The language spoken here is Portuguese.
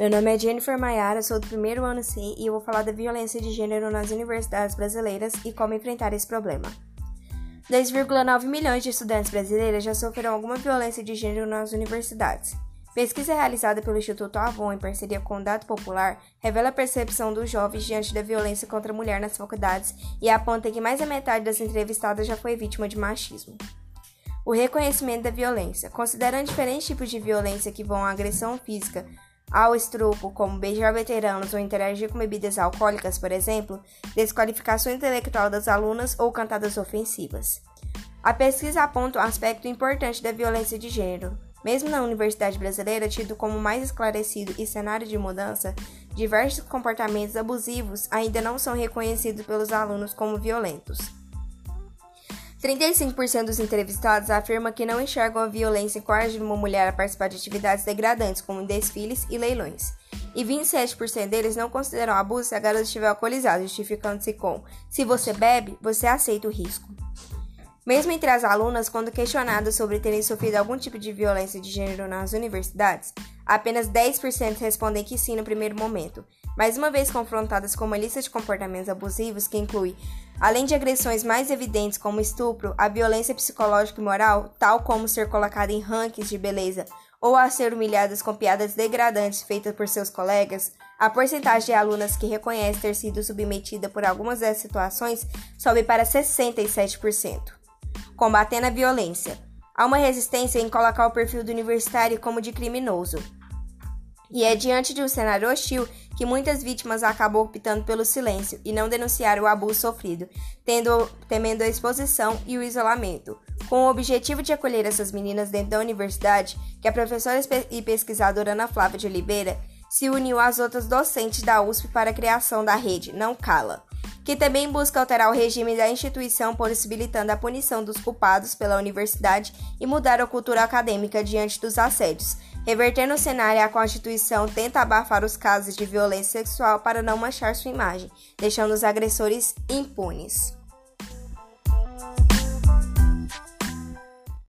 Meu nome é Jennifer Maiara, sou do primeiro ano C e eu vou falar da violência de gênero nas universidades brasileiras e como enfrentar esse problema. 2,9 milhões de estudantes brasileiros já sofreram alguma violência de gênero nas universidades. Pesquisa realizada pelo Instituto Avon em parceria com o Dado Popular revela a percepção dos jovens diante da violência contra a mulher nas faculdades e aponta que mais da metade das entrevistadas já foi vítima de machismo. O reconhecimento da violência. Considerando diferentes tipos de violência que vão à agressão física, ao estrupo, como beijar veteranos ou interagir com bebidas alcoólicas, por exemplo, desqualificação intelectual das alunas ou cantadas ofensivas. A pesquisa aponta um aspecto importante da violência de gênero. Mesmo na universidade brasileira, tido como mais esclarecido e cenário de mudança, diversos comportamentos abusivos ainda não são reconhecidos pelos alunos como violentos. 35% dos entrevistados afirmam que não enxergam a violência em coagir uma mulher a participar de atividades degradantes, como desfiles e leilões. E 27% deles não consideram abuso se a garota estiver alcoolizada, justificando-se com: se você bebe, você aceita o risco. Mesmo entre as alunas, quando questionadas sobre terem sofrido algum tipo de violência de gênero nas universidades, apenas 10% respondem que sim no primeiro momento, mais uma vez confrontadas com uma lista de comportamentos abusivos que inclui, além de agressões mais evidentes como estupro, a violência psicológica e moral, tal como ser colocada em rankings de beleza ou a ser humilhadas com piadas degradantes feitas por seus colegas, a porcentagem de alunas que reconhece ter sido submetida por algumas dessas situações sobe para 67%. Combatendo a violência. Há uma resistência em colocar o perfil do universitário como de criminoso. E é diante de um cenário hostil que muitas vítimas acabam optando pelo silêncio e não denunciar o abuso sofrido, tendo, temendo a exposição e o isolamento. Com o objetivo de acolher essas meninas dentro da universidade, que a professora e pesquisadora Ana Flávia de Oliveira se uniu às outras docentes da USP para a criação da rede Não Cala, que também busca alterar o regime da instituição, possibilitando a punição dos culpados pela universidade e mudar a cultura acadêmica diante dos assédios Revertendo o cenário, a Constituição tenta abafar os casos de violência sexual para não manchar sua imagem, deixando os agressores impunes.